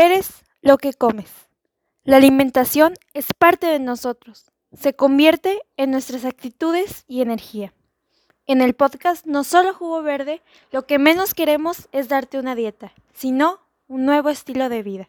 Eres lo que comes. La alimentación es parte de nosotros. Se convierte en nuestras actitudes y energía. En el podcast No Solo Jugo Verde, lo que menos queremos es darte una dieta, sino un nuevo estilo de vida.